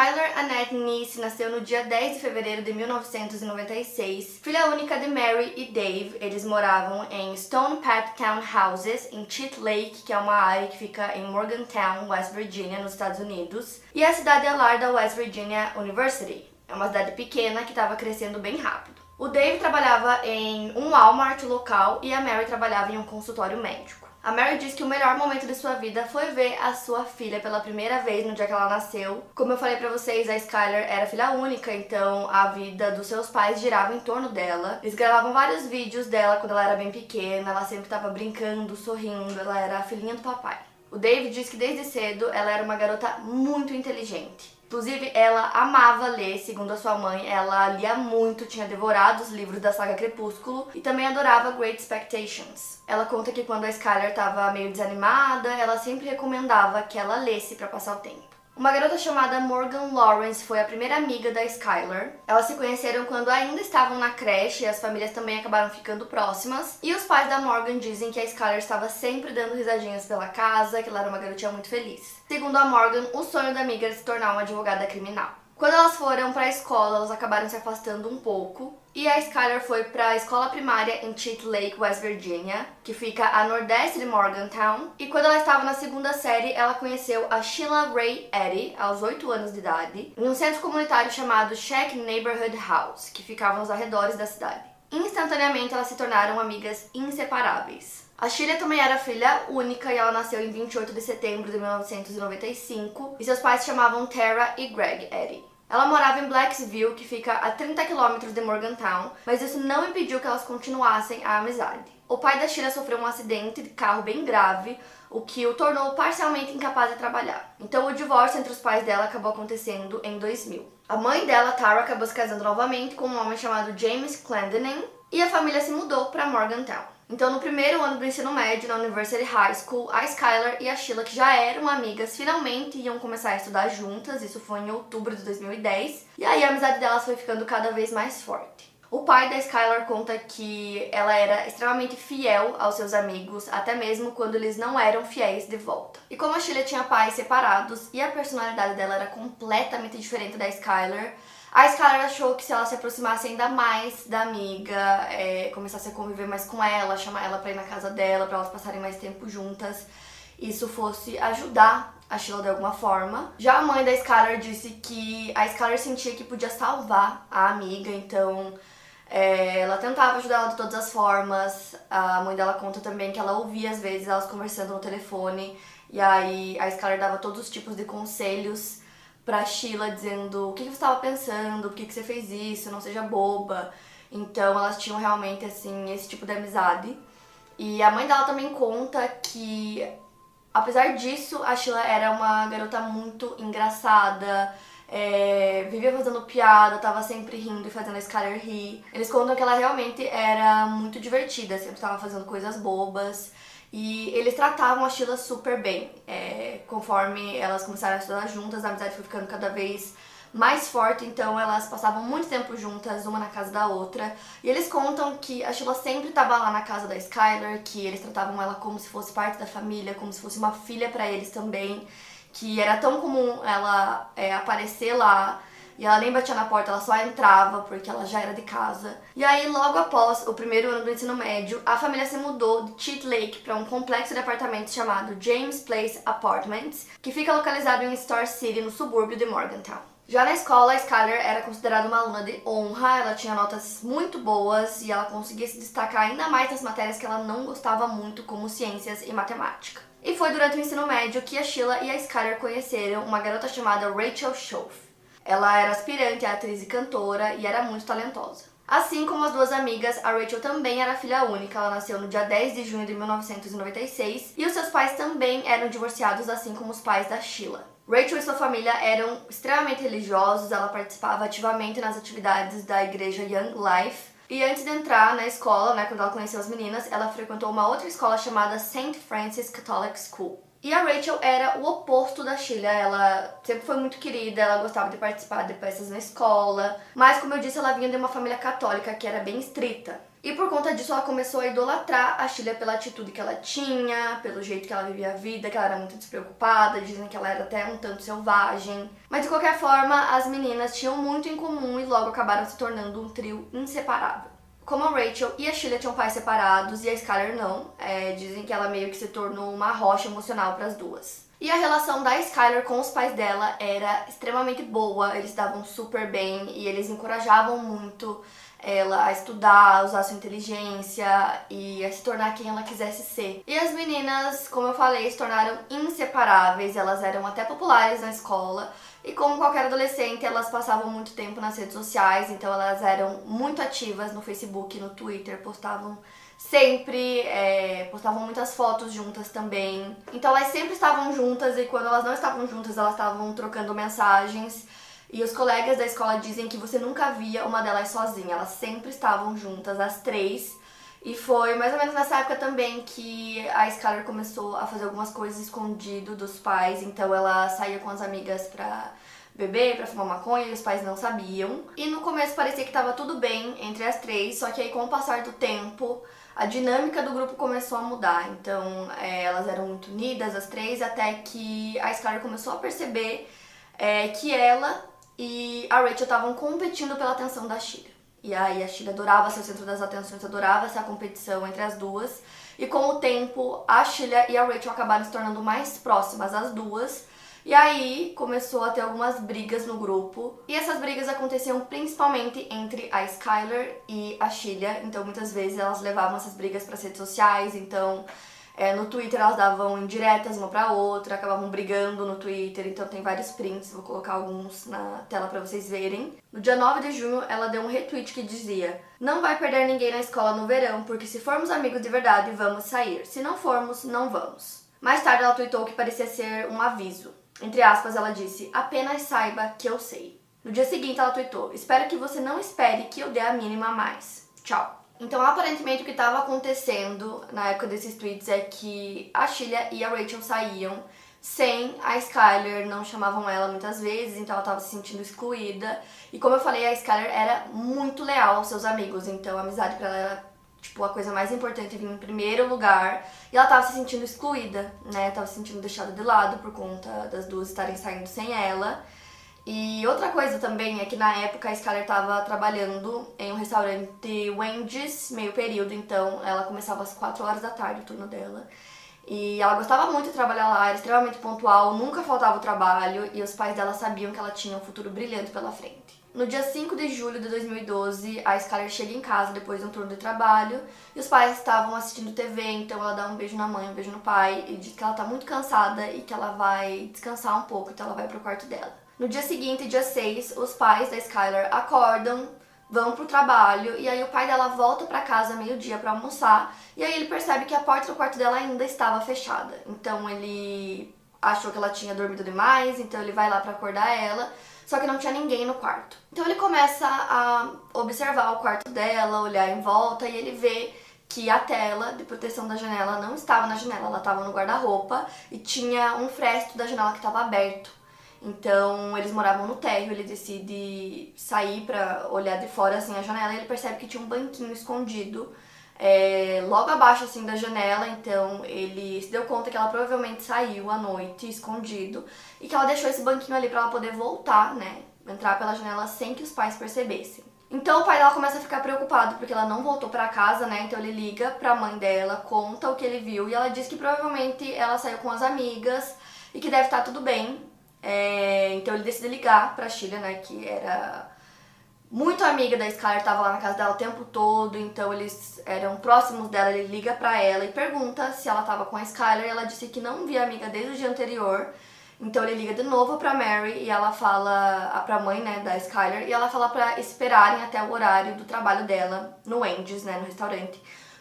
Skylar Annette Nice nasceu no dia 10 de fevereiro de 1996, filha única de Mary e Dave. Eles moravam em Stone Path Townhouses, em Cheat Lake, que é uma área que fica em Morgantown, West Virginia, nos Estados Unidos. E a cidade é lar da West Virginia University. É uma cidade pequena que estava crescendo bem rápido. O Dave trabalhava em um Walmart local e a Mary trabalhava em um consultório médico. A Mary diz que o melhor momento de sua vida foi ver a sua filha pela primeira vez no dia que ela nasceu. Como eu falei para vocês, a Skylar era filha única, então a vida dos seus pais girava em torno dela. Eles gravavam vários vídeos dela quando ela era bem pequena, ela sempre estava brincando, sorrindo, ela era a filhinha do papai. O David diz que desde cedo ela era uma garota muito inteligente. Inclusive, ela amava ler, segundo a sua mãe, ela lia muito, tinha devorado os livros da saga Crepúsculo e também adorava Great Expectations. Ela conta que quando a Skylar estava meio desanimada, ela sempre recomendava que ela lesse para passar o tempo. Uma garota chamada Morgan Lawrence foi a primeira amiga da Skylar. Elas se conheceram quando ainda estavam na creche e as famílias também acabaram ficando próximas. E os pais da Morgan dizem que a Skylar estava sempre dando risadinhas pela casa, que ela era uma garotinha muito feliz. Segundo a Morgan, o sonho da amiga era se tornar uma advogada criminal. Quando elas foram para a escola, elas acabaram se afastando um pouco. E a Skylar foi para a escola primária em Cheat Lake, West Virginia, que fica a nordeste de Morgantown. E quando ela estava na segunda série, ela conheceu a Sheila Ray Eddy, aos 8 anos de idade, em um centro comunitário chamado Shack Neighborhood House, que ficava nos arredores da cidade. Instantaneamente, elas se tornaram amigas inseparáveis. A Sheila também era filha única e ela nasceu em 28 de setembro de 1995 e seus pais se chamavam Tara e Greg Eddy. Ela morava em Blacksville, que fica a 30 quilômetros de Morgantown, mas isso não impediu que elas continuassem a amizade. O pai da Sheila sofreu um acidente de carro bem grave, o que o tornou parcialmente incapaz de trabalhar. Então o divórcio entre os pais dela acabou acontecendo em 2000. A mãe dela, Tara, acabou se casando novamente com um homem chamado James Clendening e a família se mudou para Morgantown. Então, no primeiro ano do ensino médio, na University High School, a Skylar e a Sheila, que já eram amigas, finalmente iam começar a estudar juntas. Isso foi em outubro de 2010. E aí a amizade delas foi ficando cada vez mais forte. O pai da Skylar conta que ela era extremamente fiel aos seus amigos, até mesmo quando eles não eram fiéis de volta. E como a Sheila tinha pais separados e a personalidade dela era completamente diferente da Skylar, a Skylar achou que se ela se aproximasse ainda mais da amiga, é, começasse a conviver mais com ela, chamar ela pra ir na casa dela, para elas passarem mais tempo juntas, isso fosse ajudar a Sheila de alguma forma. Já a mãe da Skylar disse que a Skylar sentia que podia salvar a amiga, então é, ela tentava ajudar ela de todas as formas. A mãe dela conta também que ela ouvia às vezes elas conversando no telefone, e aí a Skylar dava todos os tipos de conselhos pra Sheila dizendo o que, que você estava pensando, por que, que você fez isso, não seja boba. Então elas tinham realmente assim esse tipo de amizade. E a mãe dela também conta que apesar disso, a Sheila era uma garota muito engraçada, é, vivia fazendo piada, tava sempre rindo e fazendo a Skyler rir. Eles contam que ela realmente era muito divertida, sempre tava fazendo coisas bobas. E eles tratavam a Sheila super bem. É, conforme elas começaram a estudar juntas, a amizade foi ficando cada vez mais forte, então elas passavam muito tempo juntas, uma na casa da outra. E eles contam que a Sheila sempre estava lá na casa da Skylar, que eles tratavam ela como se fosse parte da família, como se fosse uma filha para eles também, que era tão comum ela é, aparecer lá e ela nem batia na porta, ela só entrava porque ela já era de casa. E aí, logo após o primeiro ano do ensino médio, a família se mudou de Cheat Lake para um complexo de apartamentos chamado James Place Apartments, que fica localizado em Star City, no subúrbio de Morgantown. Já na escola, a Skylar era considerada uma aluna de honra, ela tinha notas muito boas e ela conseguia se destacar ainda mais nas matérias que ela não gostava muito, como ciências e matemática. E foi durante o ensino médio que a Sheila e a Skylar conheceram uma garota chamada Rachel Schoaf. Ela era aspirante atriz e cantora e era muito talentosa. Assim como as duas amigas, a Rachel também era filha única, ela nasceu no dia 10 de junho de 1996 e os seus pais também eram divorciados, assim como os pais da Sheila. Rachel e sua família eram extremamente religiosos, ela participava ativamente nas atividades da igreja Young Life. E antes de entrar na escola, né, quando ela conheceu as meninas, ela frequentou uma outra escola chamada St. Francis Catholic School. E a Rachel era o oposto da Sheila, ela sempre foi muito querida, ela gostava de participar de peças na escola, mas como eu disse, ela vinha de uma família católica que era bem estrita. E por conta disso ela começou a idolatrar a Sheila pela atitude que ela tinha, pelo jeito que ela vivia a vida, que ela era muito despreocupada, dizem que ela era até um tanto selvagem. Mas de qualquer forma, as meninas tinham muito em comum e logo acabaram se tornando um trio inseparável. Como a Rachel e a Sheila tinham pais separados e a Skylar não, é, dizem que ela meio que se tornou uma rocha emocional para as duas. E a relação da Skylar com os pais dela era extremamente boa, eles davam super bem e eles encorajavam muito ela a estudar, a usar sua inteligência e a se tornar quem ela quisesse ser. E as meninas, como eu falei, se tornaram inseparáveis, elas eram até populares na escola. E como qualquer adolescente, elas passavam muito tempo nas redes sociais, então elas eram muito ativas no Facebook, no Twitter, postavam sempre, é, postavam muitas fotos juntas também. Então elas sempre estavam juntas e quando elas não estavam juntas, elas estavam trocando mensagens. E os colegas da escola dizem que você nunca via uma delas sozinha, elas sempre estavam juntas, as três. E foi mais ou menos nessa época também que a Skylar começou a fazer algumas coisas escondido dos pais, então ela saía com as amigas pra beber, pra fumar maconha, e os pais não sabiam. E no começo parecia que tava tudo bem entre as três, só que aí com o passar do tempo, a dinâmica do grupo começou a mudar. Então é, elas eram muito unidas, as três, até que a Skylar começou a perceber é, que ela e a Rachel estavam competindo pela atenção da Sheila. E aí a Sheila adorava ser o centro das atenções, adorava essa competição entre as duas. E com o tempo, a Sheila e a Rachel acabaram se tornando mais próximas, as duas. E aí começou a ter algumas brigas no grupo. E essas brigas aconteciam principalmente entre a Skylar e a Sheila. Então muitas vezes elas levavam essas brigas para redes sociais. Então é, no Twitter elas davam indiretas uma pra outra, acabavam brigando no Twitter, então tem vários prints, vou colocar alguns na tela para vocês verem. No dia 9 de junho, ela deu um retweet que dizia: Não vai perder ninguém na escola no verão, porque se formos amigos de verdade, vamos sair. Se não formos, não vamos. Mais tarde, ela tweetou que parecia ser um aviso. Entre aspas, ela disse: Apenas saiba que eu sei. No dia seguinte, ela tweetou: Espero que você não espere que eu dê a mínima a mais. Tchau. Então, aparentemente, o que estava acontecendo na época desses tweets é que a Sheila e a Rachel saíam sem a Skyler, não chamavam ela muitas vezes, então ela estava se sentindo excluída. E como eu falei, a Skyler era muito leal aos seus amigos, então a amizade para ela era tipo a coisa mais importante, vir em primeiro lugar. E ela estava se sentindo excluída, né? Tava se sentindo deixada de lado por conta das duas estarem saindo sem ela. E outra coisa também é que na época a Skyler estava trabalhando em um restaurante Wendy's, meio período, então ela começava às 4 horas da tarde o turno dela. E ela gostava muito de trabalhar lá, era extremamente pontual, nunca faltava o trabalho e os pais dela sabiam que ela tinha um futuro brilhante pela frente. No dia 5 de julho de 2012, a Skyler chega em casa depois de um turno de trabalho e os pais estavam assistindo TV, então ela dá um beijo na mãe, um beijo no pai e diz que ela tá muito cansada e que ela vai descansar um pouco, então ela vai pro quarto dela. No dia seguinte, dia 6, os pais da Skylar acordam, vão pro trabalho e aí o pai dela volta para casa meio-dia para almoçar e aí ele percebe que a porta do quarto dela ainda estava fechada. Então ele achou que ela tinha dormido demais, então ele vai lá para acordar ela, só que não tinha ninguém no quarto. Então ele começa a observar o quarto dela, olhar em volta e ele vê que a tela de proteção da janela não estava na janela, ela estava no guarda-roupa e tinha um fresto da janela que estava aberto. Então eles moravam no térreo, ele decide sair para olhar de fora assim a janela e ele percebe que tinha um banquinho escondido é, logo abaixo assim da janela, então ele se deu conta que ela provavelmente saiu à noite escondido e que ela deixou esse banquinho ali para ela poder voltar, né, entrar pela janela sem que os pais percebessem. Então o pai dela começa a ficar preocupado porque ela não voltou para casa, né? Então ele liga para a mãe dela, conta o que ele viu e ela diz que provavelmente ela saiu com as amigas e que deve estar tudo bem, é, então ele decide ligar pra Sheila, né, que era muito amiga da Skylar, tava lá na casa dela o tempo todo, então eles eram próximos dela, ele liga pra ela e pergunta se ela tava com a Skylar, ela disse que não via a amiga desde o dia anterior, Então ele liga de novo pra Mary e ela fala pra mãe, né, da Skyler, e ela fala pra esperarem até o horário do trabalho dela no Wendy's, né, no restaurante.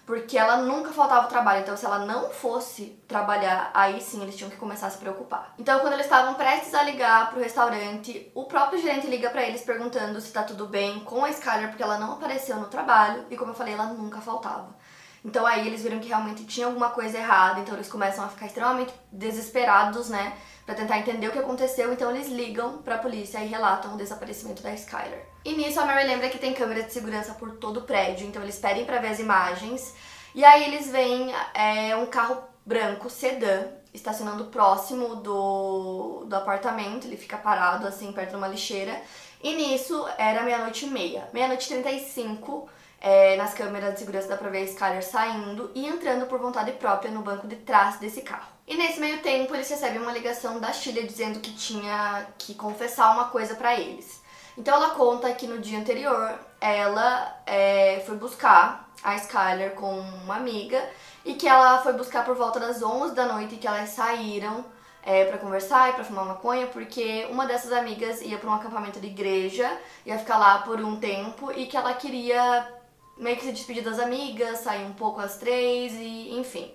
Porque ela nunca faltava trabalho, então se ela não fosse trabalhar, aí sim eles tinham que começar a se preocupar. Então quando eles estavam prestes a ligar pro restaurante, o próprio gerente liga para eles perguntando se tá tudo bem com a Skyler, porque ela não apareceu no trabalho, e como eu falei, ela nunca faltava. Então aí eles viram que realmente tinha alguma coisa errada, então eles começam a ficar extremamente desesperados, né? Pra tentar entender o que aconteceu, então eles ligam pra polícia e relatam o desaparecimento da Skyler. E nisso a Mary lembra que tem câmera de segurança por todo o prédio, então eles pedem pra ver as imagens. E aí eles veem é, um carro branco sedã estacionando próximo do, do apartamento, ele fica parado assim perto de uma lixeira. E nisso era meia-noite e meia. Meia-noite e 35, é, nas câmeras de segurança dá pra ver a Skyler saindo e entrando por vontade própria no banco de trás desse carro. E nesse meio tempo eles recebem uma ligação da Sheila dizendo que tinha que confessar uma coisa para eles. Então ela conta que no dia anterior ela é, foi buscar a Skyler com uma amiga e que ela foi buscar por volta das 11 da noite e que elas saíram é, para conversar e para fumar maconha, porque uma dessas amigas ia para um acampamento de igreja, ia ficar lá por um tempo e que ela queria meio que se despedir das amigas, sair um pouco às três e enfim.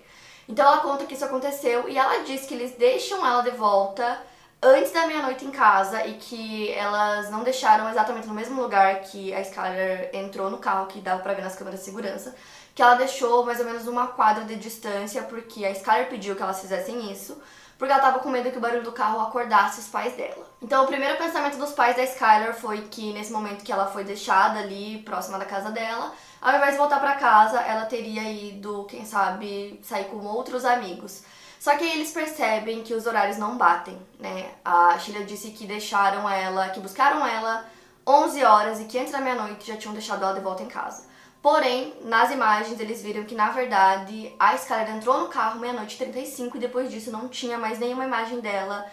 Então ela conta que isso aconteceu e ela diz que eles deixam ela de volta antes da meia-noite em casa e que elas não deixaram exatamente no mesmo lugar que a Skyler entrou no carro, que dava pra ver nas câmeras de segurança, que ela deixou mais ou menos uma quadra de distância porque a Skyler pediu que elas fizessem isso, porque ela tava com medo que o barulho do carro acordasse os pais dela. Então o primeiro pensamento dos pais da Skyler foi que nesse momento que ela foi deixada ali próxima da casa dela, ao invés de voltar para casa, ela teria ido, quem sabe, sair com outros amigos. Só que aí eles percebem que os horários não batem, né? A Sheila disse que deixaram ela, que buscaram ela 11 horas e que antes da meia-noite já tinham deixado ela de volta em casa. Porém, nas imagens eles viram que na verdade a Skyler entrou no carro meia-noite 35 e depois disso não tinha mais nenhuma imagem dela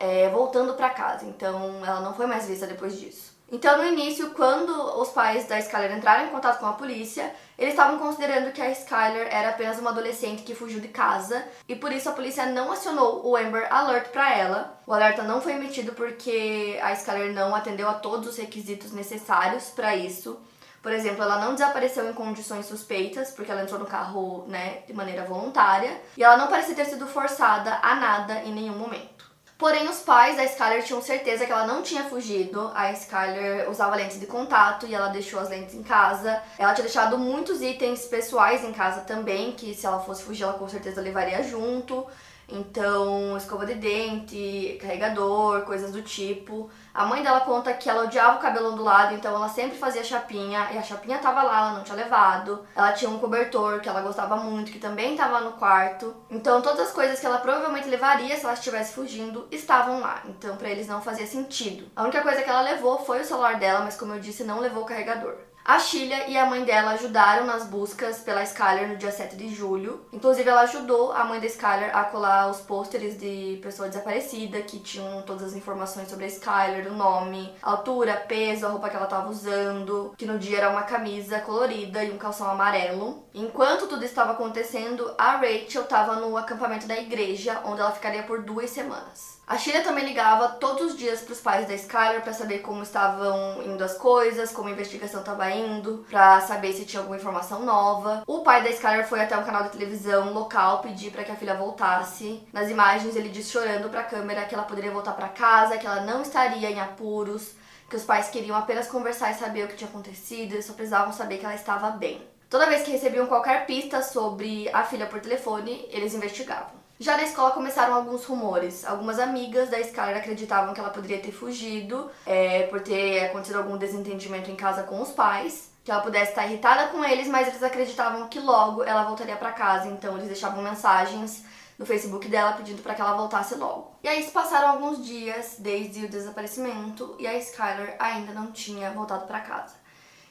é, voltando para casa. Então ela não foi mais vista depois disso. Então, no início, quando os pais da Skyler entraram em contato com a polícia, eles estavam considerando que a Skyler era apenas uma adolescente que fugiu de casa e por isso a polícia não acionou o Amber Alert para ela. O alerta não foi emitido porque a Skyler não atendeu a todos os requisitos necessários para isso. Por exemplo, ela não desapareceu em condições suspeitas, porque ela entrou no carro, né, de maneira voluntária, e ela não parecia ter sido forçada a nada em nenhum momento. Porém, os pais da Skyler tinham certeza que ela não tinha fugido. A Skyler usava lentes de contato e ela deixou as lentes em casa. Ela tinha deixado muitos itens pessoais em casa também, que se ela fosse fugir, ela com certeza levaria junto. Então, escova de dente, carregador, coisas do tipo. A mãe dela conta que ela odiava o cabelo ondulado, então ela sempre fazia chapinha, e a chapinha tava lá, ela não tinha levado. Ela tinha um cobertor que ela gostava muito, que também tava no quarto. Então, todas as coisas que ela provavelmente levaria se ela estivesse fugindo estavam lá. Então, para eles não fazia sentido. A única coisa que ela levou foi o celular dela, mas como eu disse, não levou o carregador. A Sheila e a mãe dela ajudaram nas buscas pela Skyler no dia 7 de julho. Inclusive, ela ajudou a mãe da Skyler a colar os pôsteres de pessoa desaparecida que tinham todas as informações sobre a Skyler, o nome, altura, peso, a roupa que ela estava usando, que no dia era uma camisa colorida e um calção amarelo. Enquanto tudo estava acontecendo, a Rachel estava no acampamento da igreja, onde ela ficaria por duas semanas. A Sheila também ligava todos os dias para os pais da Skyler para saber como estavam indo as coisas, como a investigação estava indo, para saber se tinha alguma informação nova. O pai da Skyler foi até um canal de televisão local pedir para que a filha voltasse. Nas imagens ele diz chorando para a câmera que ela poderia voltar para casa, que ela não estaria em apuros, que os pais queriam apenas conversar e saber o que tinha acontecido, eles só precisavam saber que ela estava bem. Toda vez que recebiam qualquer pista sobre a filha por telefone, eles investigavam. Já na escola começaram alguns rumores. Algumas amigas da Skylar acreditavam que ela poderia ter fugido é, por ter acontecido algum desentendimento em casa com os pais, que ela pudesse estar irritada com eles, mas eles acreditavam que logo ela voltaria para casa, então eles deixavam mensagens no Facebook dela pedindo para que ela voltasse logo. E aí se passaram alguns dias desde o desaparecimento e a Skylar ainda não tinha voltado para casa.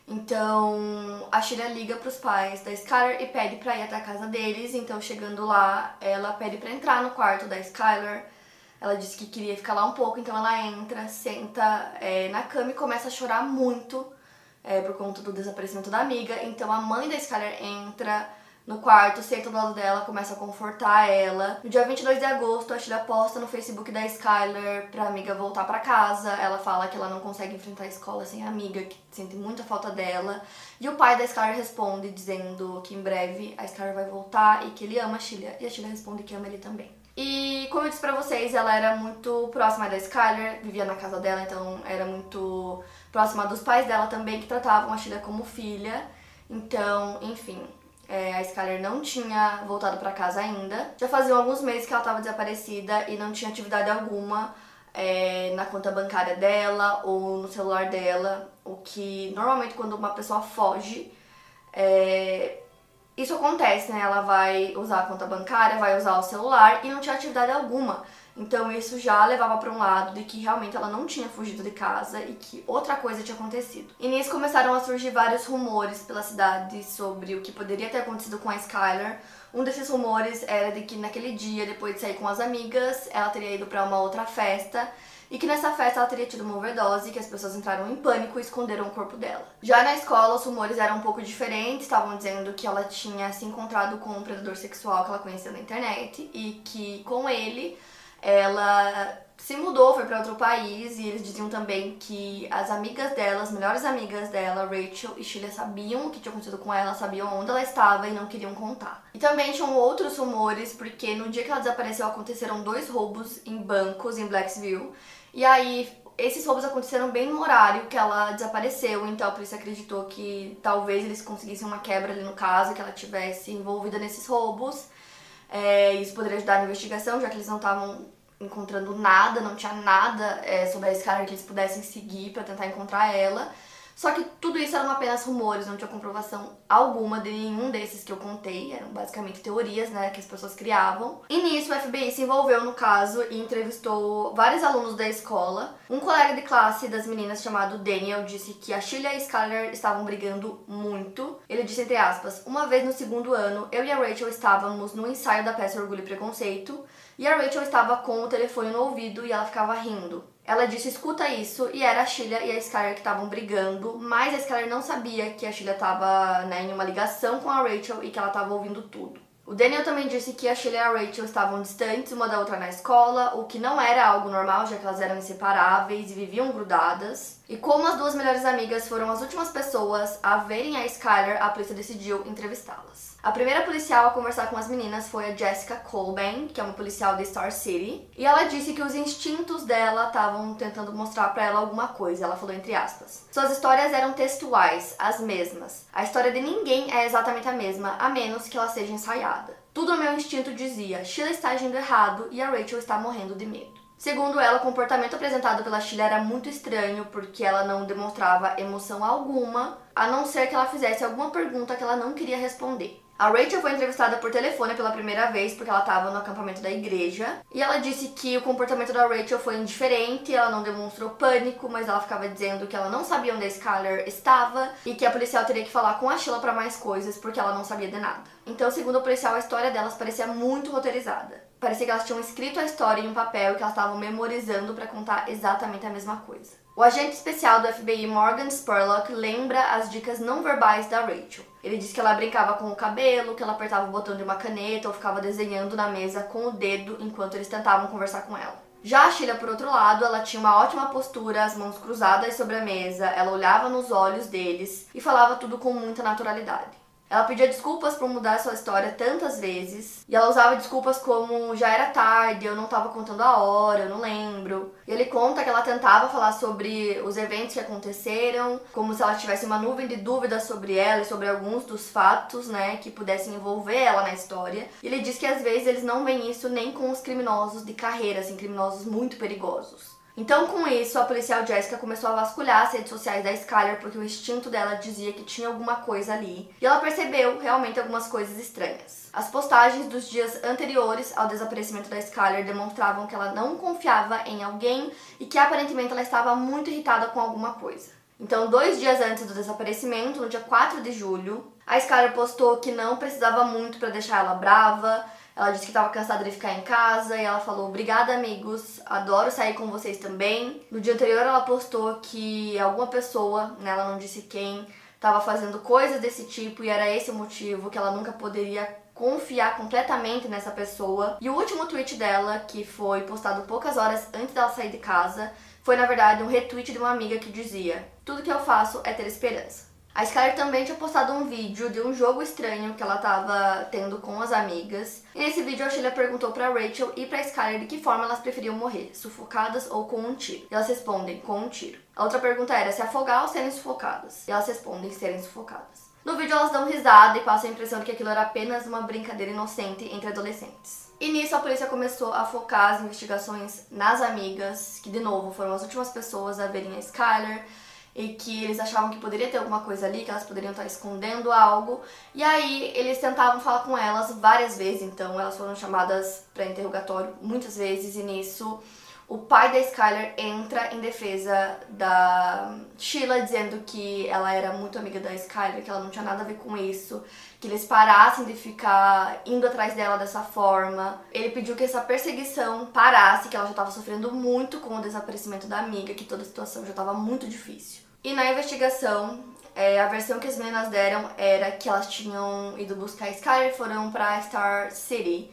Então a Shira liga pros pais da Skylar e pede pra ir até a casa deles. Então chegando lá, ela pede pra entrar no quarto da Skylar. Ela disse que queria ficar lá um pouco, então ela entra, senta é, na cama e começa a chorar muito é, por conta do desaparecimento da amiga. Então a mãe da Skylar entra no quarto, senta do lado dela, começa a confortar ela. No dia 22 de agosto, a Sheila posta no Facebook da Skyler pra amiga voltar para casa. Ela fala que ela não consegue enfrentar a escola sem a amiga, que sente muita falta dela. E o pai da Skyler responde dizendo que em breve a Skyler vai voltar e que ele ama a Sheila. E a Sheila responde que ama ele também. E como eu disse pra vocês, ela era muito próxima da Skyler, vivia na casa dela, então era muito próxima dos pais dela também, que tratavam a Sheila como filha. Então, enfim, é, a Skyler não tinha voltado para casa ainda. Já fazia alguns meses que ela estava desaparecida e não tinha atividade alguma é, na conta bancária dela ou no celular dela. O que normalmente quando uma pessoa foge, é, isso acontece, né? Ela vai usar a conta bancária, vai usar o celular e não tinha atividade alguma. Então isso já levava para um lado de que realmente ela não tinha fugido de casa e que outra coisa tinha acontecido. E nisso começaram a surgir vários rumores pela cidade sobre o que poderia ter acontecido com a Skylar. Um desses rumores era de que naquele dia, depois de sair com as amigas, ela teria ido para uma outra festa e que nessa festa ela teria tido uma overdose, que as pessoas entraram em pânico e esconderam o corpo dela. Já na escola, os rumores eram um pouco diferentes, estavam dizendo que ela tinha se encontrado com um predador sexual que ela conhecia na internet e que com ele ela se mudou, foi para outro país e eles diziam também que as amigas dela, as melhores amigas dela, Rachel e Sheila, sabiam o que tinha acontecido com ela, sabiam onde ela estava e não queriam contar. E também tinham outros rumores, porque no dia que ela desapareceu aconteceram dois roubos em bancos em Blacksville. E aí esses roubos aconteceram bem no horário que ela desapareceu, então a polícia acreditou que talvez eles conseguissem uma quebra ali no caso, que ela tivesse envolvida nesses roubos. É, isso poderia ajudar na investigação, já que eles não estavam encontrando nada, não tinha nada é, sobre a Skyler que eles pudessem seguir para tentar encontrar ela. Só que tudo isso eram apenas rumores, não tinha comprovação alguma de nenhum desses que eu contei, eram basicamente teorias, né, que as pessoas criavam. E nisso o FBI se envolveu no caso e entrevistou vários alunos da escola. Um colega de classe das meninas chamado Daniel disse que a Sheila e a Skyler estavam brigando muito. Ele disse entre aspas: "Uma vez no segundo ano, eu e a Rachel estávamos no ensaio da peça Orgulho e Preconceito, e a Rachel estava com o telefone no ouvido e ela ficava rindo. Ela disse, escuta isso, e era a Sheila e a Skyler que estavam brigando, mas a Skyler não sabia que a Sheila estava né, em uma ligação com a Rachel e que ela estava ouvindo tudo. O Daniel também disse que a Sheila e a Rachel estavam distantes uma da outra na escola, o que não era algo normal, já que elas eram inseparáveis e viviam grudadas. E como as duas melhores amigas foram as últimas pessoas a verem a Skyler, a polícia decidiu entrevistá-las. A primeira policial a conversar com as meninas foi a Jessica Colban, que é uma policial de Star City, e ela disse que os instintos dela estavam tentando mostrar para ela alguma coisa. Ela falou entre aspas: "Suas histórias eram textuais, as mesmas. A história de ninguém é exatamente a mesma, a menos que ela seja ensaiada. Tudo o meu instinto dizia: Sheila está agindo errado e a Rachel está morrendo de medo." Segundo ela, o comportamento apresentado pela Sheila era muito estranho porque ela não demonstrava emoção alguma, a não ser que ela fizesse alguma pergunta que ela não queria responder. A Rachel foi entrevistada por telefone pela primeira vez porque ela estava no acampamento da igreja e ela disse que o comportamento da Rachel foi indiferente, ela não demonstrou pânico, mas ela ficava dizendo que ela não sabia onde a Skyler estava e que a policial teria que falar com a Sheila para mais coisas porque ela não sabia de nada. Então, segundo o policial, a história delas parecia muito roteirizada. Parecia que elas tinham escrito a história em um papel e que elas estavam memorizando para contar exatamente a mesma coisa. O agente especial do FBI Morgan Spurlock lembra as dicas não verbais da Rachel. Ele diz que ela brincava com o cabelo, que ela apertava o botão de uma caneta ou ficava desenhando na mesa com o dedo enquanto eles tentavam conversar com ela. Já a Sheila, por outro lado, ela tinha uma ótima postura, as mãos cruzadas sobre a mesa, ela olhava nos olhos deles e falava tudo com muita naturalidade. Ela pedia desculpas por mudar sua história tantas vezes. E ela usava desculpas como já era tarde, eu não estava contando a hora, eu não lembro. E ele conta que ela tentava falar sobre os eventos que aconteceram, como se ela tivesse uma nuvem de dúvidas sobre ela e sobre alguns dos fatos, né, que pudessem envolver ela na história. E ele diz que às vezes eles não veem isso nem com os criminosos de carreira, assim, criminosos muito perigosos. Então, com isso, a policial Jessica começou a vasculhar as redes sociais da Skyler porque o instinto dela dizia que tinha alguma coisa ali. E ela percebeu realmente algumas coisas estranhas. As postagens dos dias anteriores ao desaparecimento da Skyler demonstravam que ela não confiava em alguém e que aparentemente ela estava muito irritada com alguma coisa. Então, dois dias antes do desaparecimento, no dia 4 de julho, a Skyler postou que não precisava muito para deixar ela brava, ela disse que estava cansada de ficar em casa e ela falou: Obrigada, amigos, adoro sair com vocês também. No dia anterior, ela postou que alguma pessoa, né, ela não disse quem, estava fazendo coisas desse tipo e era esse o motivo que ela nunca poderia confiar completamente nessa pessoa. E o último tweet dela, que foi postado poucas horas antes dela sair de casa, foi na verdade um retweet de uma amiga que dizia: Tudo que eu faço é ter esperança. A Skyler também tinha postado um vídeo de um jogo estranho que ela tava tendo com as amigas. E nesse vídeo a Sheila perguntou para Rachel e para Skyler de que forma elas preferiam morrer, sufocadas ou com um tiro. E elas respondem com um tiro. A outra pergunta era se afogar ou serem sufocadas. E elas respondem serem sufocadas. No vídeo elas dão risada e passam a impressão de que aquilo era apenas uma brincadeira inocente entre adolescentes. E nisso a polícia começou a focar as investigações nas amigas, que de novo foram as últimas pessoas a verem a Skyler e que eles achavam que poderia ter alguma coisa ali, que elas poderiam estar escondendo algo. E aí eles tentavam falar com elas várias vezes, então elas foram chamadas para interrogatório muitas vezes e nisso o pai da Skyler entra em defesa da Sheila, dizendo que ela era muito amiga da Skyler, que ela não tinha nada a ver com isso, que eles parassem de ficar indo atrás dela dessa forma. Ele pediu que essa perseguição parasse, que ela já estava sofrendo muito com o desaparecimento da amiga, que toda a situação já estava muito difícil. E na investigação, é, a versão que as meninas deram era que elas tinham ido buscar a Skyler, foram para Star City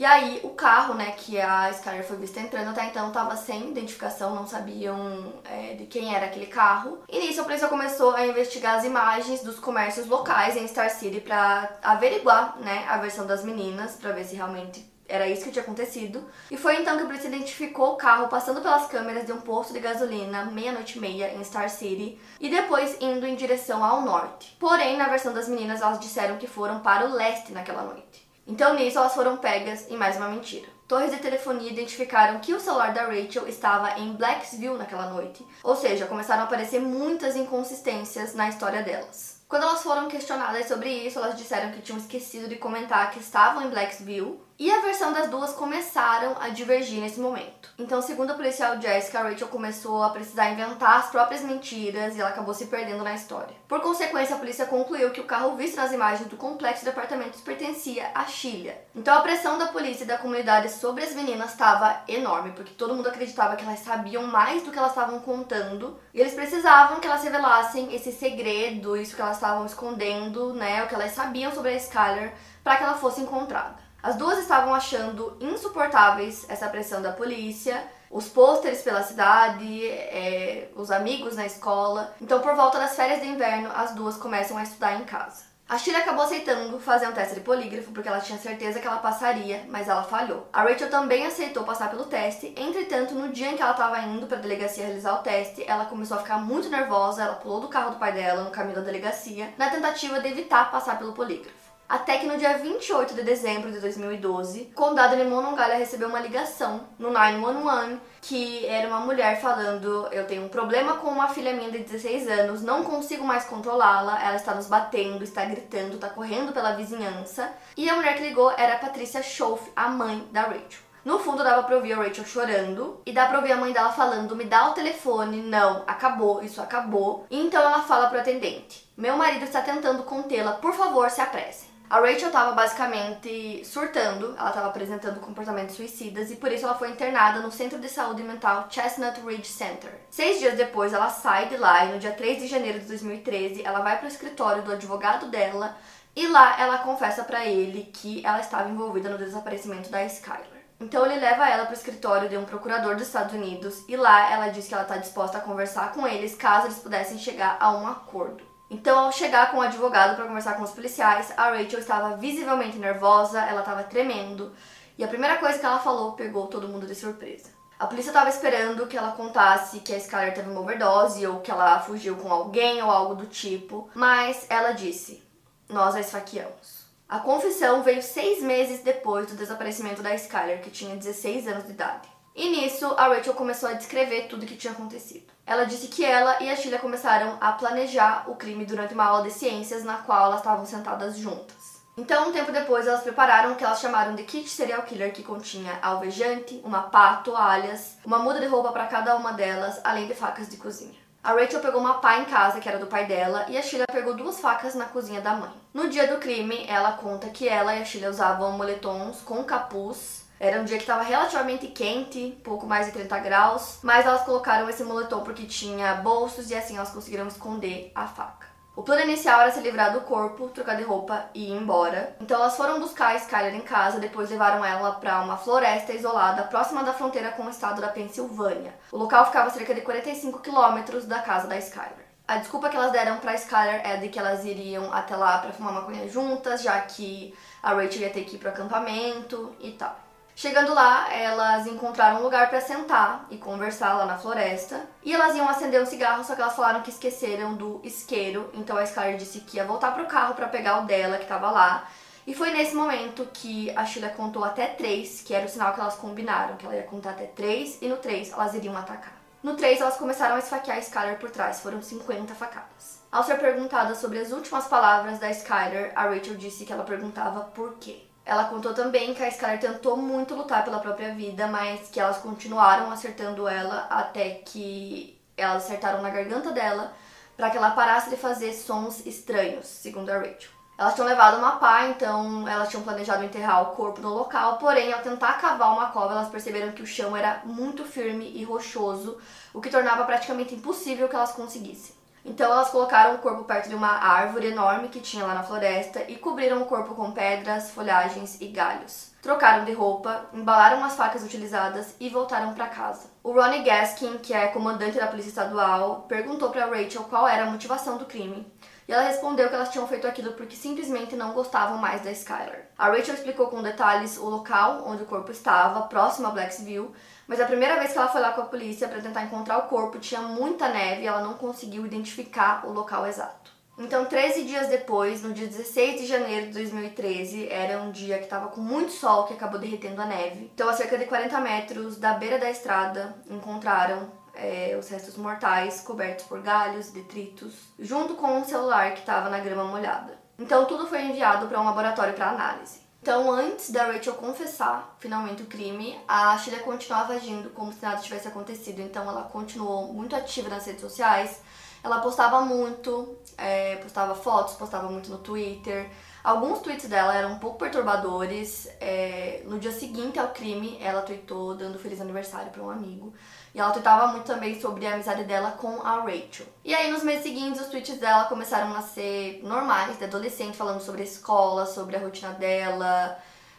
e aí, o carro, né, que a Skyler foi vista entrando até então estava sem identificação, não sabiam é, de quem era aquele carro. E nisso a polícia começou a investigar as imagens dos comércios locais em Star City para averiguar, né, a versão das meninas, para ver se realmente era isso que tinha acontecido. E foi então que a polícia identificou o carro passando pelas câmeras de um posto de gasolina meia-noite e meia em Star City e depois indo em direção ao norte. Porém, na versão das meninas, elas disseram que foram para o leste naquela noite. Então nisso elas foram pegas em mais uma mentira. Torres de telefonia identificaram que o celular da Rachel estava em Blacksville naquela noite, ou seja, começaram a aparecer muitas inconsistências na história delas. Quando elas foram questionadas sobre isso, elas disseram que tinham esquecido de comentar que estavam em Blacksville e a versão das duas começaram a divergir nesse momento. Então, segundo a policial Jessica, Rachel começou a precisar inventar as próprias mentiras e ela acabou se perdendo na história. Por consequência, a polícia concluiu que o carro visto nas imagens do complexo de apartamentos pertencia a Sheila. Então, a pressão da polícia e da comunidade sobre as meninas estava enorme, porque todo mundo acreditava que elas sabiam mais do que elas estavam contando e eles precisavam que elas revelassem esse segredo, isso que elas estavam escondendo, né, o que elas sabiam sobre a Skyler, para que ela fosse encontrada. As duas estavam achando insuportáveis essa pressão da polícia, os pôsteres pela cidade, é, os amigos na escola. Então, por volta das férias de inverno, as duas começam a estudar em casa. A Shirley acabou aceitando fazer um teste de polígrafo porque ela tinha certeza que ela passaria, mas ela falhou. A Rachel também aceitou passar pelo teste, entretanto, no dia em que ela estava indo para a delegacia realizar o teste, ela começou a ficar muito nervosa, ela pulou do carro do pai dela no caminho da delegacia, na tentativa de evitar passar pelo polígrafo. Até que no dia 28 de dezembro de 2012, o condado de Monongalia recebeu uma ligação no 911 que era uma mulher falando: Eu tenho um problema com uma filha minha de 16 anos, não consigo mais controlá-la, ela está nos batendo, está gritando, está correndo pela vizinhança. E a mulher que ligou era a Patrícia Schoff, a mãe da Rachel. No fundo dava pra ouvir a Rachel chorando e dá pra ouvir a mãe dela falando: Me dá o telefone, não, acabou, isso acabou. E então ela fala pro atendente: Meu marido está tentando contê-la, por favor, se apresse. A Rachel tava basicamente surtando, ela tava apresentando comportamentos suicidas e por isso ela foi internada no Centro de Saúde Mental Chestnut Ridge Center. Seis dias depois, ela sai de lá e no dia 3 de janeiro de 2013, ela vai para o escritório do advogado dela e lá ela confessa para ele que ela estava envolvida no desaparecimento da Skylar. Então ele leva ela para o escritório de um procurador dos Estados Unidos e lá ela diz que ela está disposta a conversar com eles caso eles pudessem chegar a um acordo. Então, ao chegar com o advogado para conversar com os policiais, a Rachel estava visivelmente nervosa, ela estava tremendo, e a primeira coisa que ela falou pegou todo mundo de surpresa. A polícia estava esperando que ela contasse que a Skyler teve uma overdose ou que ela fugiu com alguém ou algo do tipo, mas ela disse: Nós a esfaqueamos. A confissão veio seis meses depois do desaparecimento da Skyler, que tinha 16 anos de idade. E nisso, a Rachel começou a descrever tudo o que tinha acontecido. Ela disse que ela e a Sheila começaram a planejar o crime durante uma aula de ciências na qual elas estavam sentadas juntas. Então, um tempo depois, elas prepararam o que elas chamaram de kit serial killer, que continha alvejante, uma pá, toalhas, uma muda de roupa para cada uma delas, além de facas de cozinha. A Rachel pegou uma pá em casa, que era do pai dela, e a Sheila pegou duas facas na cozinha da mãe. No dia do crime, ela conta que ela e a Sheila usavam moletons com capuz era um dia que estava relativamente quente, pouco mais de 30 graus, mas elas colocaram esse moletom porque tinha bolsos e assim elas conseguiram esconder a faca. O plano inicial era se livrar do corpo, trocar de roupa e ir embora. Então elas foram buscar a Skyler em casa, depois levaram ela para uma floresta isolada próxima da fronteira com o estado da Pensilvânia. O local ficava a cerca de 45 quilômetros da casa da Skyler. A desculpa que elas deram pra Skyler é de que elas iriam até lá para fumar maconha juntas, já que a Rachel ia ter que ir pro acampamento e tal. Chegando lá, elas encontraram um lugar para sentar e conversar lá na floresta. E elas iam acender um cigarro, só que elas falaram que esqueceram do isqueiro. Então a Skyler disse que ia voltar pro carro para pegar o dela que tava lá. E foi nesse momento que a Sheila contou até três, que era o sinal que elas combinaram, que ela ia contar até três, e no três elas iriam atacar. No 3, elas começaram a esfaquear a Skyler por trás, foram 50 facadas. Ao ser perguntada sobre as últimas palavras da Skyler, a Rachel disse que ela perguntava por quê. Ela contou também que a Skyler tentou muito lutar pela própria vida, mas que elas continuaram acertando ela até que elas acertaram na garganta dela para que ela parasse de fazer sons estranhos, segundo a Rachel. Elas tinham levado uma pá, então elas tinham planejado enterrar o corpo no local, porém, ao tentar cavar uma cova, elas perceberam que o chão era muito firme e rochoso, o que tornava praticamente impossível que elas conseguissem. Então elas colocaram o corpo perto de uma árvore enorme que tinha lá na floresta e cobriram o corpo com pedras, folhagens e galhos. Trocaram de roupa, embalaram as facas utilizadas e voltaram para casa. O Ronnie Gaskin, que é comandante da polícia estadual, perguntou para Rachel qual era a motivação do crime. E ela respondeu que elas tinham feito aquilo porque simplesmente não gostavam mais da Skylar. A Rachel explicou com detalhes o local onde o corpo estava, próximo a Blacksville, mas a primeira vez que ela foi lá com a polícia para tentar encontrar o corpo tinha muita neve e ela não conseguiu identificar o local exato. Então, 13 dias depois, no dia 16 de janeiro de 2013, era um dia que estava com muito sol que acabou derretendo a neve. Então, a cerca de 40 metros da beira da estrada, encontraram é, os restos mortais cobertos por galhos, detritos, junto com um celular que estava na grama molhada. Então, tudo foi enviado para um laboratório para análise. Então, antes da Rachel confessar finalmente o crime, a Sheila continuava agindo como se nada tivesse acontecido. Então, ela continuou muito ativa nas redes sociais. Ela postava muito, é, postava fotos, postava muito no Twitter. Alguns tweets dela eram um pouco perturbadores. É, no dia seguinte ao crime, ela tweetou dando feliz aniversário para um amigo. E ela tweetava muito também sobre a amizade dela com a Rachel. E aí, nos meses seguintes, os tweets dela começaram a ser normais, de adolescente, falando sobre a escola, sobre a rotina dela,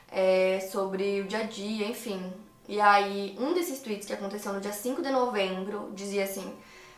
é, sobre o dia a dia, enfim. E aí, um desses tweets que aconteceu no dia 5 de novembro dizia assim: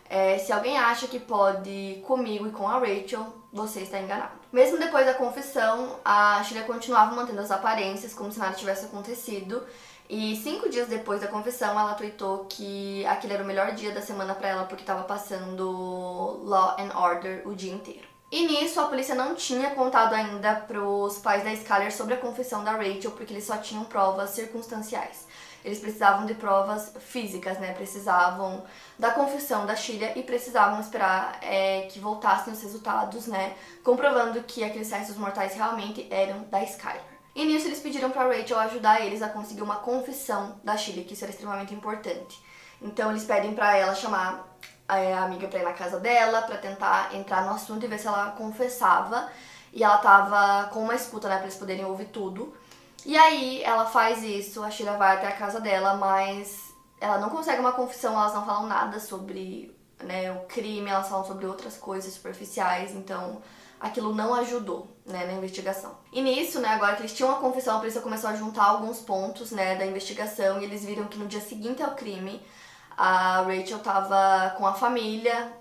é, Se alguém acha que pode comigo e com a Rachel, você está enganado. Mesmo depois da confissão, a Shirley continuava mantendo as aparências como se nada tivesse acontecido. E cinco dias depois da confissão, ela tweetou que aquele era o melhor dia da semana para ela porque estava passando Law and Order o dia inteiro. E nisso, a polícia não tinha contado ainda pros pais da Skyler sobre a confissão da Rachel, porque eles só tinham provas circunstanciais. Eles precisavam de provas físicas, né? Precisavam da confissão da Sheila e precisavam esperar é, que voltassem os resultados, né? Comprovando que aqueles restos mortais realmente eram da Skyler. E nisso eles pediram para Rachel ajudar eles a conseguir uma confissão da Shirley, que isso era extremamente importante. Então eles pedem para ela chamar é, a amiga para ir na casa dela, para tentar entrar no assunto e ver se ela confessava. E ela tava com uma escuta, né, para eles poderem ouvir tudo. E aí ela faz isso, a Shira vai até a casa dela, mas ela não consegue uma confissão, elas não falam nada sobre né, o crime, elas falam sobre outras coisas superficiais, então aquilo não ajudou, né, na investigação. E nisso, né, agora que eles tinham a confissão, a polícia começou a juntar alguns pontos, né, da investigação e eles viram que no dia seguinte ao crime, a Rachel tava com a família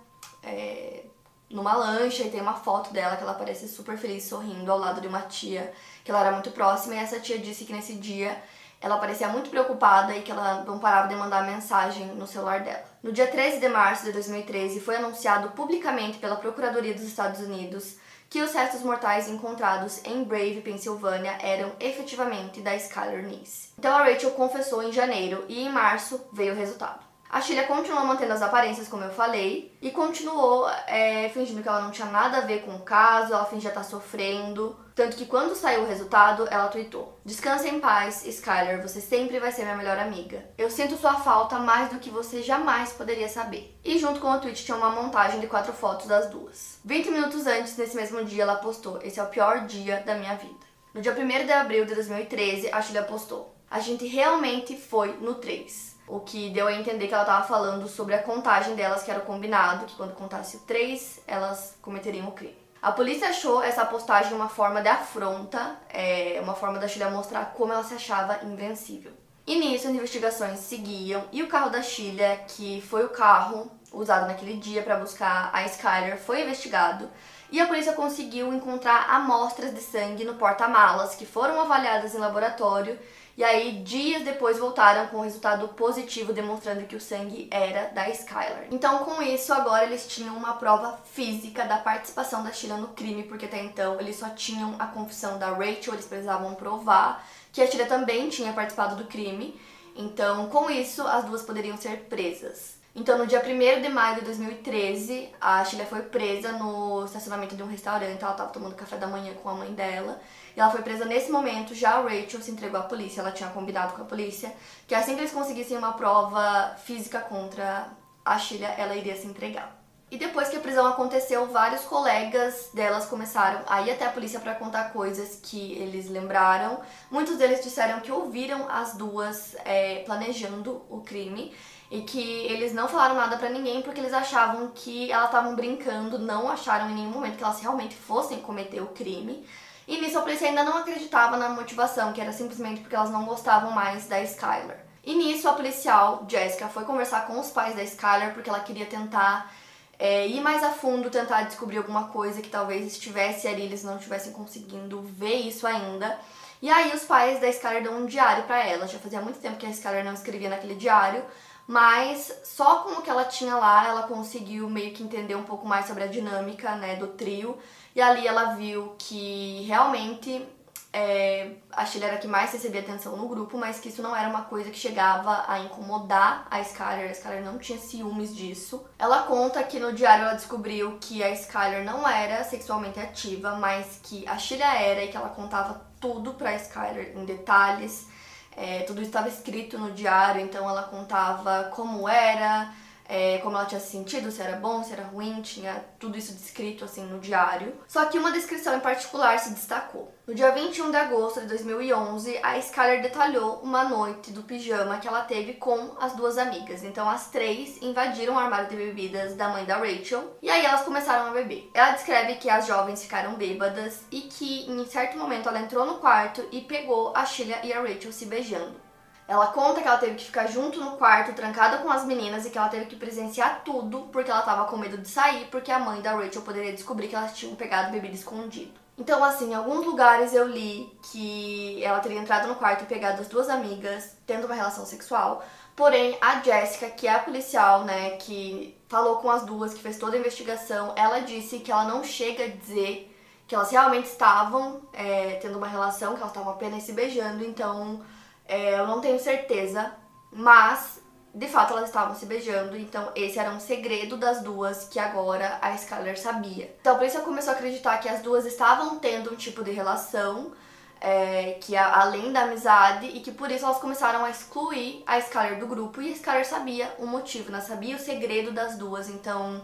é, numa lancha e tem uma foto dela que ela parece super feliz, sorrindo ao lado de uma tia que ela era muito próxima e essa tia disse que nesse dia ela parecia muito preocupada e que ela não parava de mandar mensagem no celular dela. No dia 13 de março de 2013, foi anunciado publicamente pela Procuradoria dos Estados Unidos que os restos mortais encontrados em Brave, Pensilvânia, eram efetivamente da Skylar Nice. Então a Rachel confessou em janeiro e em março veio o resultado. A Sheila continuou mantendo as aparências, como eu falei, e continuou é, fingindo que ela não tinha nada a ver com o caso, ela fingia estar sofrendo. Tanto que quando saiu o resultado, ela tweetou: Descansa em paz, Skyler, você sempre vai ser minha melhor amiga. Eu sinto sua falta mais do que você jamais poderia saber. E junto com o tweet tinha uma montagem de quatro fotos das duas. 20 minutos antes, nesse mesmo dia, ela postou: Esse é o pior dia da minha vida. No dia 1 de abril de 2013, a Sheila postou: A gente realmente foi no 3. O que deu a entender que ela estava falando sobre a contagem delas, que era o combinado, que quando contasse três, elas cometeriam o crime. A polícia achou essa postagem uma forma de afronta, é, uma forma da Sheila mostrar como ela se achava invencível. E nisso as investigações seguiam e o carro da Sheila, que foi o carro usado naquele dia para buscar a Skyler, foi investigado e a polícia conseguiu encontrar amostras de sangue no porta-malas que foram avaliadas em laboratório e aí, dias depois, voltaram com um resultado positivo, demonstrando que o sangue era da Skylar. Então, com isso, agora eles tinham uma prova física da participação da Sheila no crime, porque até então eles só tinham a confissão da Rachel, eles precisavam provar que a Sheila também tinha participado do crime. Então, com isso, as duas poderiam ser presas. Então, no dia 1 de maio de 2013, a Sheila foi presa no estacionamento de um restaurante. Ela estava tomando café da manhã com a mãe dela. E ela foi presa nesse momento. Já a Rachel se entregou à polícia. Ela tinha combinado com a polícia que assim que eles conseguissem uma prova física contra a Sheila, ela iria se entregar. E depois que a prisão aconteceu, vários colegas delas começaram a ir até a polícia para contar coisas que eles lembraram. Muitos deles disseram que ouviram as duas é, planejando o crime e que eles não falaram nada para ninguém porque eles achavam que elas estavam brincando, não acharam em nenhum momento que elas realmente fossem cometer o crime. E nisso a polícia ainda não acreditava na motivação, que era simplesmente porque elas não gostavam mais da Skylar. E nisso a policial, Jessica, foi conversar com os pais da Skylar porque ela queria tentar é, ir mais a fundo, tentar descobrir alguma coisa que talvez estivesse ali, eles não estivessem conseguindo ver isso ainda. E aí os pais da Skylar dão um diário para ela. Já fazia muito tempo que a Skylar não escrevia naquele diário, mas só com o que ela tinha lá, ela conseguiu meio que entender um pouco mais sobre a dinâmica, né, do trio. E ali ela viu que realmente é, a Sheila era a que mais recebia atenção no grupo, mas que isso não era uma coisa que chegava a incomodar a Skyler. A Skyler não tinha ciúmes disso. Ela conta que no diário ela descobriu que a Skyler não era sexualmente ativa, mas que a Sheila era e que ela contava tudo pra Skyler em detalhes. É, tudo estava escrito no diário, então ela contava como era, é, como ela tinha se sentido, se era bom, se era ruim, tinha tudo isso descrito assim no diário. Só que uma descrição em particular se destacou. No dia 21 de agosto de 2011, a Skyler detalhou uma noite do pijama que ela teve com as duas amigas. Então as três invadiram o armário de bebidas da mãe da Rachel e aí elas começaram a beber. Ela descreve que as jovens ficaram bêbadas e que em certo momento ela entrou no quarto e pegou a Sheila e a Rachel se beijando. Ela conta que ela teve que ficar junto no quarto, trancada com as meninas, e que ela teve que presenciar tudo porque ela tava com medo de sair, porque a mãe da Rachel poderia descobrir que elas tinham pegado bebida escondido. Então, assim, em alguns lugares eu li que ela teria entrado no quarto e pegado as duas amigas, tendo uma relação sexual. Porém, a Jessica, que é a policial, né, que falou com as duas, que fez toda a investigação, ela disse que ela não chega a dizer que elas realmente estavam é, tendo uma relação, que elas estavam apenas se beijando, então é, eu não tenho certeza, mas de fato elas estavam se beijando, então esse era um segredo das duas que agora a Skyler sabia. Então por isso eu começou a acreditar que as duas estavam tendo um tipo de relação é, que além da amizade e que por isso elas começaram a excluir a Skyler do grupo e a Skyler sabia o motivo, né? sabia o segredo das duas, então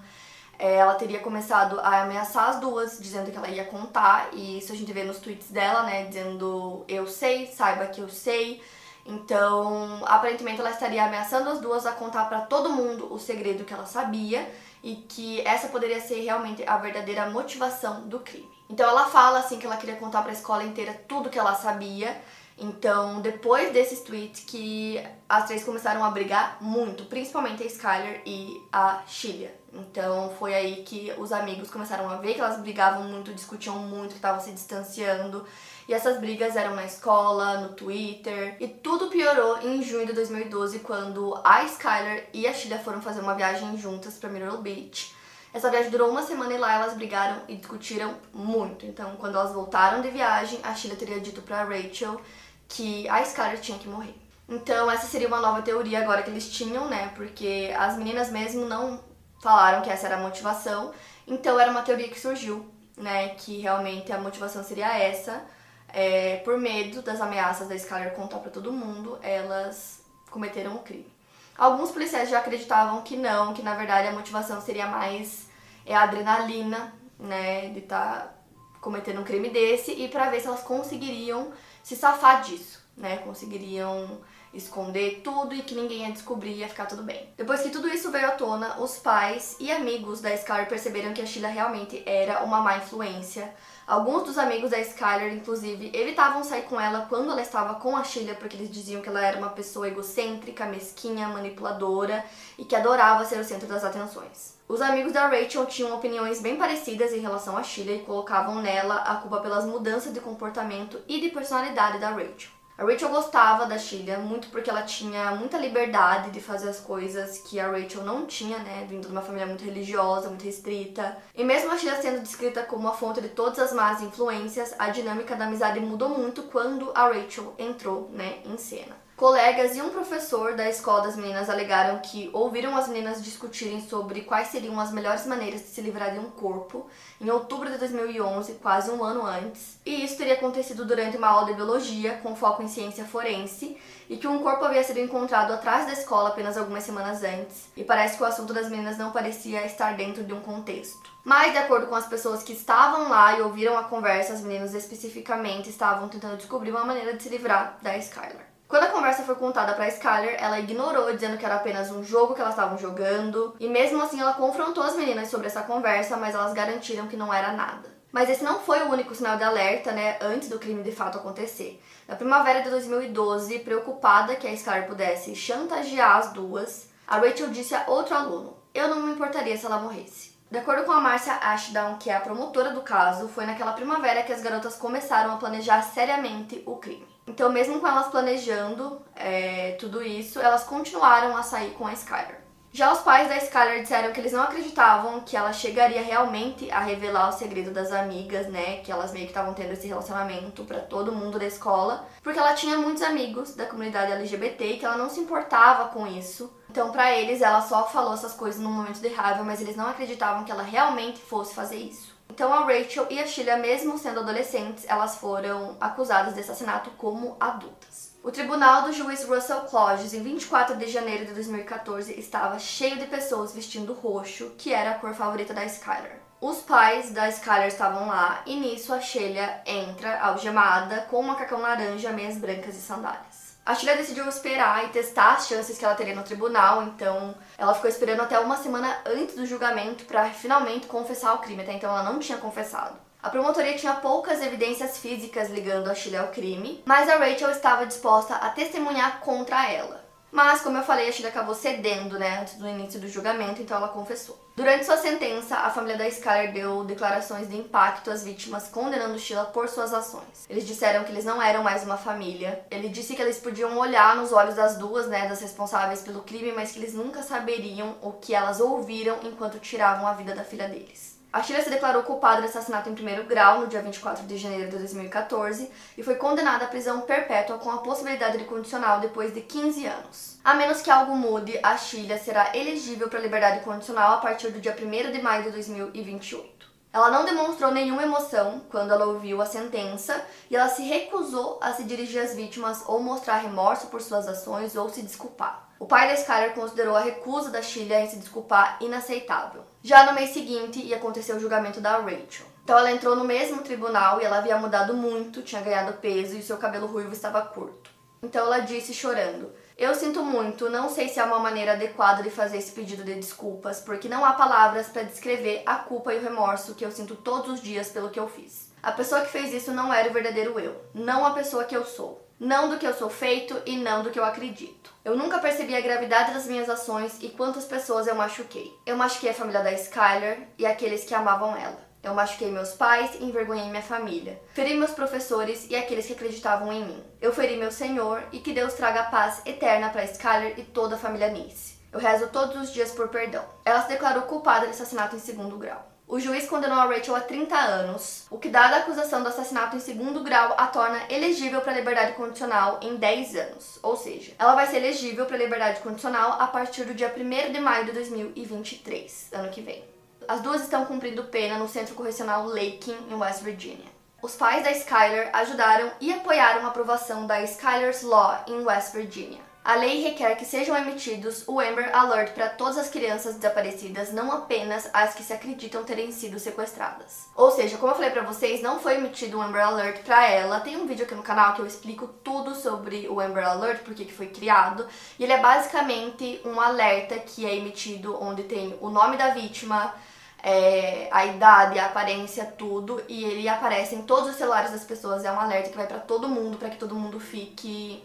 é, ela teria começado a ameaçar as duas, dizendo que ela ia contar, e isso a gente vê nos tweets dela, né, dizendo eu sei, saiba que eu sei. Então, aparentemente ela estaria ameaçando as duas a contar para todo mundo o segredo que ela sabia e que essa poderia ser realmente a verdadeira motivação do crime. Então ela fala assim que ela queria contar para a escola inteira tudo que ela sabia então, depois desses tweets que as três começaram a brigar muito, principalmente a Skyler e a Sheila. Então, foi aí que os amigos começaram a ver que elas brigavam muito, discutiam muito, que estavam se distanciando. E essas brigas eram na escola, no Twitter. E tudo piorou em junho de 2012, quando a Skyler e a Sheila foram fazer uma viagem juntas para Myrtle Beach. Essa viagem durou uma semana e lá elas brigaram e discutiram muito. Então, quando elas voltaram de viagem, a Sheila teria dito para Rachel que a Scarlett tinha que morrer. Então, essa seria uma nova teoria agora que eles tinham, né? Porque as meninas mesmo não falaram que essa era a motivação. Então, era uma teoria que surgiu, né? Que realmente a motivação seria essa. É, por medo das ameaças da Skyler contar para todo mundo, elas cometeram o crime. Alguns policiais já acreditavam que não, que na verdade a motivação seria mais é, a adrenalina, né? De estar tá cometendo um crime desse e para ver se elas conseguiriam se safar disso, né? Conseguiriam esconder tudo e que ninguém ia descobrir ia ficar tudo bem. Depois que tudo isso veio à tona, os pais e amigos da Skylar perceberam que a Sheila realmente era uma má influência. Alguns dos amigos da Skylar, inclusive, evitavam sair com ela quando ela estava com a Sheila porque eles diziam que ela era uma pessoa egocêntrica, mesquinha, manipuladora e que adorava ser o centro das atenções. Os amigos da Rachel tinham opiniões bem parecidas em relação a Sheila e colocavam nela a culpa pelas mudanças de comportamento e de personalidade da Rachel. A Rachel gostava da Sheila muito porque ela tinha muita liberdade de fazer as coisas que a Rachel não tinha, né? Vindo de uma família muito religiosa, muito restrita. E mesmo a Sheila sendo descrita como a fonte de todas as más influências, a dinâmica da amizade mudou muito quando a Rachel entrou, né, em cena. Colegas e um professor da escola das meninas alegaram que ouviram as meninas discutirem sobre quais seriam as melhores maneiras de se livrar de um corpo em outubro de 2011, quase um ano antes, e isso teria acontecido durante uma aula de biologia com foco em ciência forense, e que um corpo havia sido encontrado atrás da escola apenas algumas semanas antes, e parece que o assunto das meninas não parecia estar dentro de um contexto. Mas, de acordo com as pessoas que estavam lá e ouviram a conversa, as meninas especificamente estavam tentando descobrir uma maneira de se livrar da Skylar. Quando a conversa foi contada para Skyler, ela ignorou, dizendo que era apenas um jogo que elas estavam jogando, e mesmo assim ela confrontou as meninas sobre essa conversa, mas elas garantiram que não era nada. Mas esse não foi o único sinal de alerta, né, antes do crime de fato acontecer. Na primavera de 2012, preocupada que a Skyler pudesse chantagear as duas, a Rachel disse a outro aluno: "Eu não me importaria se ela morresse". De acordo com a Marcia Ashdown, que é a promotora do caso, foi naquela primavera que as garotas começaram a planejar seriamente o crime. Então, mesmo com elas planejando é, tudo isso, elas continuaram a sair com a Skylar. Já os pais da Skylar disseram que eles não acreditavam que ela chegaria realmente a revelar o segredo das amigas, né? Que elas meio que estavam tendo esse relacionamento para todo mundo da escola, porque ela tinha muitos amigos da comunidade LGBT e que ela não se importava com isso. Então, para eles, ela só falou essas coisas num momento de raiva, mas eles não acreditavam que ela realmente fosse fazer isso. Então a Rachel e a Sheila, mesmo sendo adolescentes, elas foram acusadas de assassinato como adultas. O tribunal do juiz Russell Cloges, em 24 de janeiro de 2014, estava cheio de pessoas vestindo roxo, que era a cor favorita da Skylar. Os pais da Skylar estavam lá e nisso a Sheila entra algemada com um macacão laranja, meias brancas e sandálias. A Sheila decidiu esperar e testar as chances que ela teria no tribunal, então ela ficou esperando até uma semana antes do julgamento para finalmente confessar o crime, até então ela não tinha confessado. A promotoria tinha poucas evidências físicas ligando a Sheila ao crime, mas a Rachel estava disposta a testemunhar contra ela. Mas, como eu falei, a Sheila acabou cedendo, né, antes do início do julgamento, então ela confessou. Durante sua sentença, a família da Skyler deu declarações de impacto às vítimas, condenando Sheila por suas ações. Eles disseram que eles não eram mais uma família. Ele disse que eles podiam olhar nos olhos das duas, né, das responsáveis pelo crime, mas que eles nunca saberiam o que elas ouviram enquanto tiravam a vida da filha deles. A Sheila se declarou culpada de assassinato em primeiro grau no dia 24 de janeiro de 2014 e foi condenada à prisão perpétua com a possibilidade de condicional depois de 15 anos. A menos que algo mude, a Sheila será elegível para liberdade condicional a partir do dia 1 de maio de 2028. Ela não demonstrou nenhuma emoção quando ela ouviu a sentença e ela se recusou a se dirigir às vítimas ou mostrar remorso por suas ações ou se desculpar. O pai da Skyler considerou a recusa da Sheila em se desculpar inaceitável. Já no mês seguinte, ia acontecer o julgamento da Rachel. Então ela entrou no mesmo tribunal e ela havia mudado muito, tinha ganhado peso e seu cabelo ruivo estava curto. Então ela disse chorando: Eu sinto muito, não sei se há uma maneira adequada de fazer esse pedido de desculpas, porque não há palavras para descrever a culpa e o remorso que eu sinto todos os dias pelo que eu fiz. A pessoa que fez isso não era o verdadeiro eu, não a pessoa que eu sou não do que eu sou feito e não do que eu acredito. Eu nunca percebi a gravidade das minhas ações e quantas pessoas eu machuquei. Eu machuquei a família da Skyler e aqueles que amavam ela. Eu machuquei meus pais e envergonhei minha família. Feri meus professores e aqueles que acreditavam em mim. Eu feri meu Senhor e que Deus traga paz eterna para Skyler e toda a família Nice. Eu rezo todos os dias por perdão. Ela se declarou culpada de assassinato em segundo grau. O juiz condenou a Rachel a 30 anos, o que, dada a acusação do assassinato em segundo grau, a torna elegível para liberdade condicional em 10 anos. Ou seja, ela vai ser elegível para liberdade condicional a partir do dia 1 de maio de 2023, ano que vem. As duas estão cumprindo pena no Centro Correcional Lakin, em West Virginia. Os pais da Skyler ajudaram e apoiaram a aprovação da Skyler's Law em West Virginia. A lei requer que sejam emitidos o Amber Alert para todas as crianças desaparecidas, não apenas as que se acreditam terem sido sequestradas. Ou seja, como eu falei para vocês, não foi emitido o Amber Alert para ela. Tem um vídeo aqui no canal que eu explico tudo sobre o Amber Alert, porque que foi criado, e ele é basicamente um alerta que é emitido onde tem o nome da vítima, é, a idade, a aparência, tudo, e ele aparece em todos os celulares das pessoas. É um alerta que vai para todo mundo, para que todo mundo fique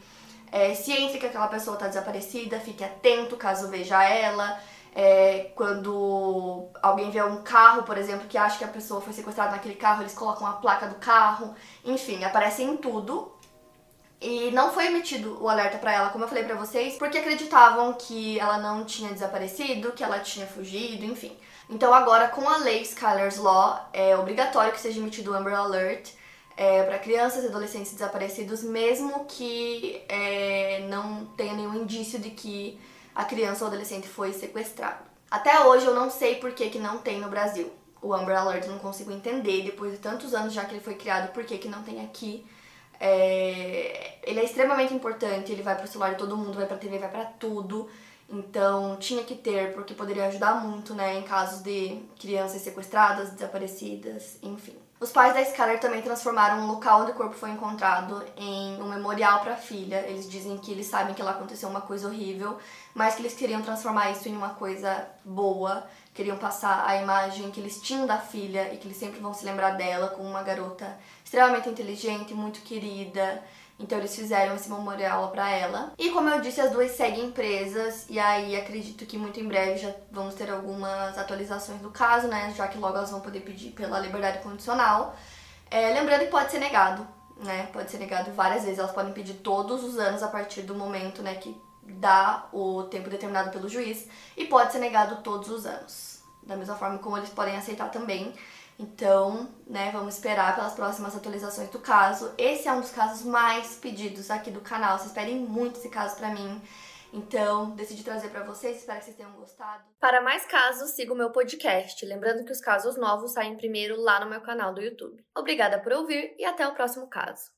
é, que aquela pessoa está desaparecida, fique atento caso veja ela. É, quando alguém vê um carro, por exemplo, que acha que a pessoa foi sequestrada naquele carro, eles colocam a placa do carro. Enfim, aparece em tudo. E não foi emitido o alerta para ela, como eu falei para vocês, porque acreditavam que ela não tinha desaparecido, que ela tinha fugido, enfim. Então agora com a lei Skylar's Law é obrigatório que seja emitido o Amber Alert é, para crianças e adolescentes desaparecidos, mesmo que é, não tenha nenhum indício de que a criança ou adolescente foi sequestrado. Até hoje eu não sei por que, que não tem no Brasil. O Amber Alert não consigo entender, depois de tantos anos já que ele foi criado, por que, que não tem aqui. É... Ele é extremamente importante, ele vai pro celular de todo mundo, vai pra TV, vai pra tudo. Então tinha que ter, porque poderia ajudar muito, né, em casos de crianças sequestradas, desaparecidas, enfim. Os pais da Skylar também transformaram o local onde o corpo foi encontrado em um memorial para a filha. Eles dizem que eles sabem que lá aconteceu uma coisa horrível, mas que eles queriam transformar isso em uma coisa boa, queriam passar a imagem que eles tinham da filha e que eles sempre vão se lembrar dela como uma garota extremamente inteligente, muito querida então eles fizeram esse memorial para ela. E como eu disse, as duas seguem presas e aí acredito que muito em breve já vamos ter algumas atualizações do caso, né? Já que logo elas vão poder pedir pela liberdade condicional. É, lembrando que pode ser negado, né? Pode ser negado várias vezes. Elas podem pedir todos os anos a partir do momento, né, que dá o tempo determinado pelo juiz e pode ser negado todos os anos. Da mesma forma como eles podem aceitar também. Então, né, vamos esperar pelas próximas atualizações do caso. Esse é um dos casos mais pedidos aqui do canal. Vocês pedem muito esse caso pra mim. Então, decidi trazer para vocês, espero que vocês tenham gostado. Para mais casos, siga o meu podcast. Lembrando que os casos novos saem primeiro lá no meu canal do YouTube. Obrigada por ouvir e até o próximo caso.